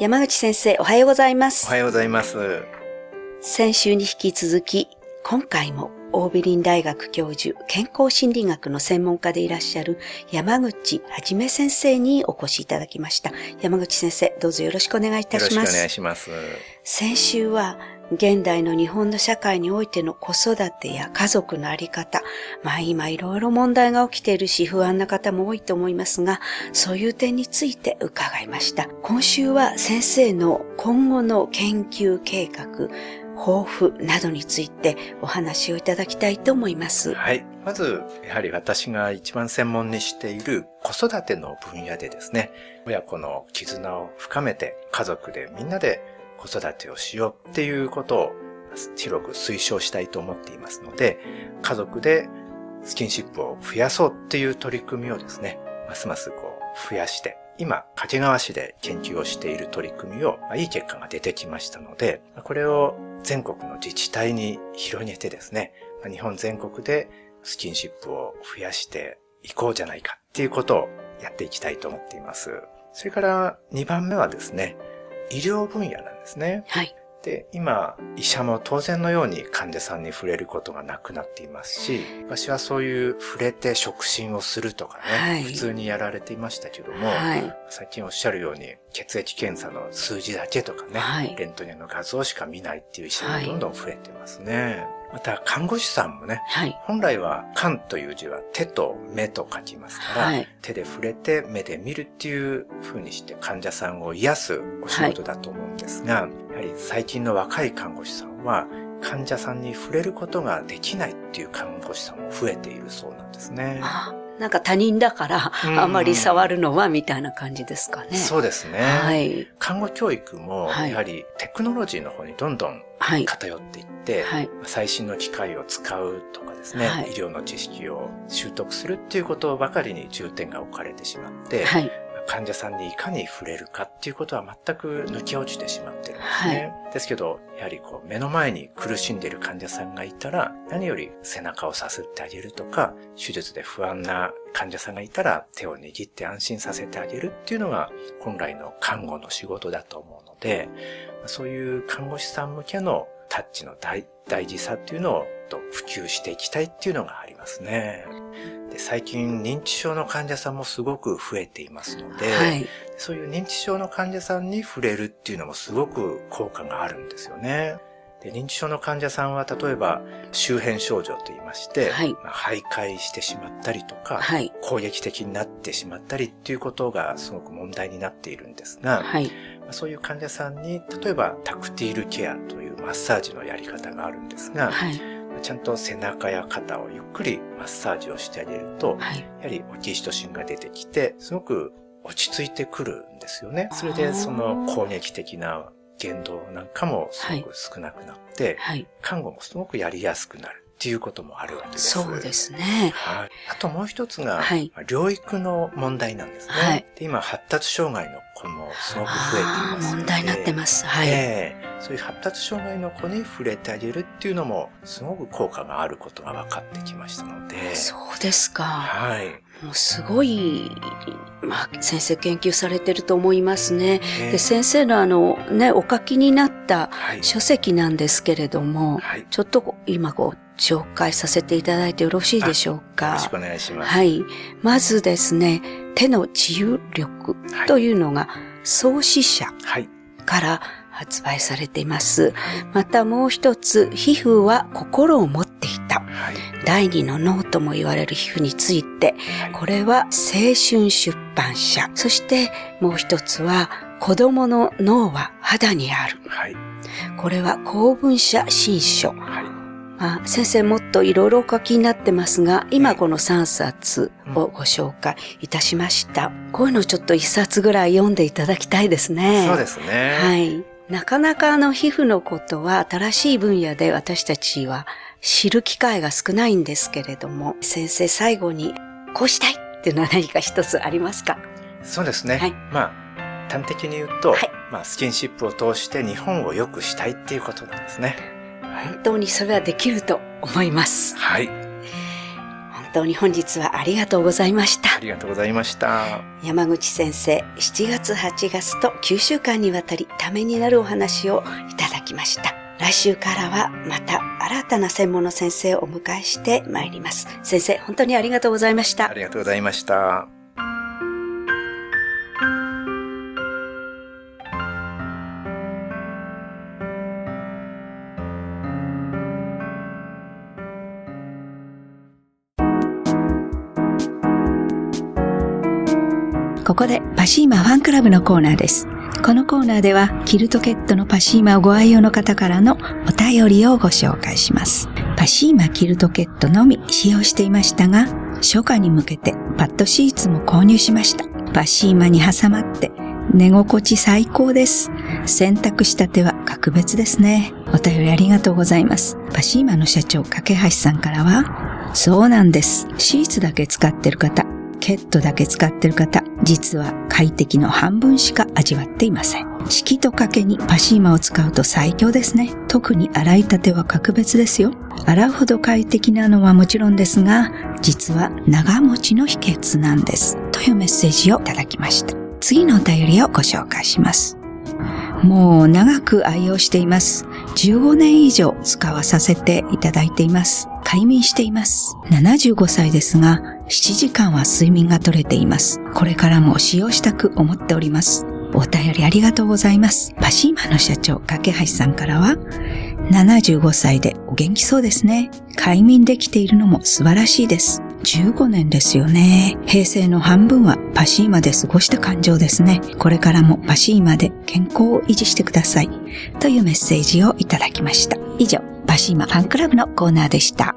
山口先生、おはようございます。おはようございます。先週に引き続き、今回もオービリン大学教授、健康心理学の専門家でいらっしゃる山口はじめ先生にお越しいただきました。山口先生、どうぞよろしくお願いいたします。よろしくお願いします。先週は、現代の日本の社会においての子育てや家族のあり方、まあ今いろいろ問題が起きているし不安な方も多いと思いますが、そういう点について伺いました。今週は先生の今後の研究計画、抱負などについてお話をいただきたいと思います。はい。まず、やはり私が一番専門にしている子育ての分野でですね、親子の絆を深めて家族でみんなで子育てをしようっていうことを広く推奨したいと思っていますので、家族でスキンシップを増やそうっていう取り組みをですね、ますますこう増やして、今、掛川市で研究をしている取り組みを、まあ、いい結果が出てきましたので、これを全国の自治体に広げてですね、まあ日本全国でスキンシップを増やしていこうじゃないかっていうことをやっていきたいと思っています。それから2番目はですね、医療分野なんですね。はい。で、今、医者も当然のように患者さんに触れることがなくなっていますし、昔はそういう触れて触診をするとかね、はい普通にやられていましたけども、はい。最近おっしゃるように血液検査の数字だけとかね、はいレントゲンの画像しか見ないっていう医者がはいどんどん増えてますね。また看護師さんもね、はい。本来は看という字は手と目と書きますから、はい手で触れて目で見るっていう風にして患者さんを癒すお仕事だと思うんですが、やはり最近の若い看護師さんは患者さんに触れることができないっていう看護師さんも増えているそうなんですね。あなんか他人だから、うんあまり触るのはみたいな感じですかね。そうですね。はい。看護教育もはいやはりテクノロジーの方にどんどんはい。偏っていって、はい。最新の機械を使うとかですね、はい医療の知識を習得するっていうことばかりに重点が置かれてしまって、はい。患者さんにいかに触れるかっていうことは全く抜け落ちてしまってるんですね。ですけど、やはりこう目の前に苦しんでいる患者さんがいたら、何より背中をさすってあげるとか、手術で不安な患者さんがいたら手を握って安心させてあげるっていうのが本来の看護の仕事だと思うので、そういう看護師さん向けのタッチの大大事さっていうのをと普及していきたいっていうのがありますね。で最近認知症の患者さんもすごく増えていますので、はい。そういう認知症の患者さんに触れるっていうのもすごく効果があるんですよね。で認知症の患者さんは例えば周辺症状と言いまして、はいまあ徘徊してしまったりとか、はい。攻撃的になってしまったりっていうことがすごく問題になっているんですが、はい。まあそういう患者さんに例えばタクティールケアというマッサージのやり方があるんですが、はい。ちゃんと背中や肩をゆっくりマッサージをしてあげると、はい。やはりオキシトシンが出てきて、すごく落ち着いてくるんですよね。それでその攻撃的な言動なんかもすごく少なくなって、はい。看護もすごくやりやすくなるっていうこともあるわけです。そうですね。はい。あともう一つが、はいまあ療育の問題なんですね。はいで今、発達障害の子もすごく増えています。問題になってます。はい。ええそういう発達障害の子に触れてあげるっていうのも、すごく効果があることが分かってきましたので。そうですか。はい。もうすごい、まあ、先生研究されてると思いますね。ええで、先生のあの、ね、お書きになったはい。書籍なんですけれども、はい。ちょっと今ご紹介させていただいてよろしいでしょうよかろしくお願いします。はい。まずですね、手の自由力はいというのが創始者はい。から発売されています。またもう一つ、皮膚は心を持っていた。はい。第二の脳とも言われる皮膚について、はい。これは青春出版社。そしてもう一つは、子供の脳は肌にある。はい。これは公文社新書。はい。まあ、先生もっといろいろお書きになってますが、今この3冊をご紹介いたしました。こういうのをちょっと1冊ぐらい読んでいただきたいですね。そうですね。はい。なかなかあの皮膚のことは新しい分野で私たちは知る機会が少ないんですけれども、先生最後にこうしたいっていうのは何か一つありますか？そうですね。はいまあ、端的に言うと、はいまあ、スキンシップを通して日本を良くしたいっていうことなんですね。本当にそれはできると思います。はい。本当に本日はありがとうございましたあ。りがとうございました。山口先生、7月8月と9週間にわたりためになるお話をいただきました。来週からはまた新たな専門の先生をお迎えしてまいります。先生、本当にありがとうございましたあ。りがとうございました。ここでパシーマファンクラブのコーナーです。このコーナーではキルトケットのパシーマをご愛用の方からのお便りをご紹介します。パシーマキルトケットのみ使用していましたが、初夏に向けてパッドシーツも購入しました。パシーマに挟まって寝心地最高です。洗濯した手は格別ですね。お便りありがとうございます。パシーマの社長、架橋さんからは、そうなんです。シーツだけ使ってる方、ケットだけ使ってる方、実は快適の半分しか味わっていません。敷きと掛けにパシーマを使うと最強ですね。特に洗いたては格別ですよ。洗うほど快適なのはもちろんですが、実は長持ちの秘訣なんです。というメッセージをいただきました。次のお便りをご紹介します。もう長く愛用しています。15年以上使わさせていただいています。快眠しています。75歳ですが、7時間は睡眠が取れています。これからも使用したく思っております。お便りありがとうございます。パシーマの社長、架橋さんからは、75歳でお元気そうですね。快眠できているのも素晴らしいです。15年ですよね。平成の半分はパシーマで過ごした感情ですね。これからもパシーマで健康を維持してください。というメッセージをいただきました。以上、パシーマファンクラブのコーナーでした。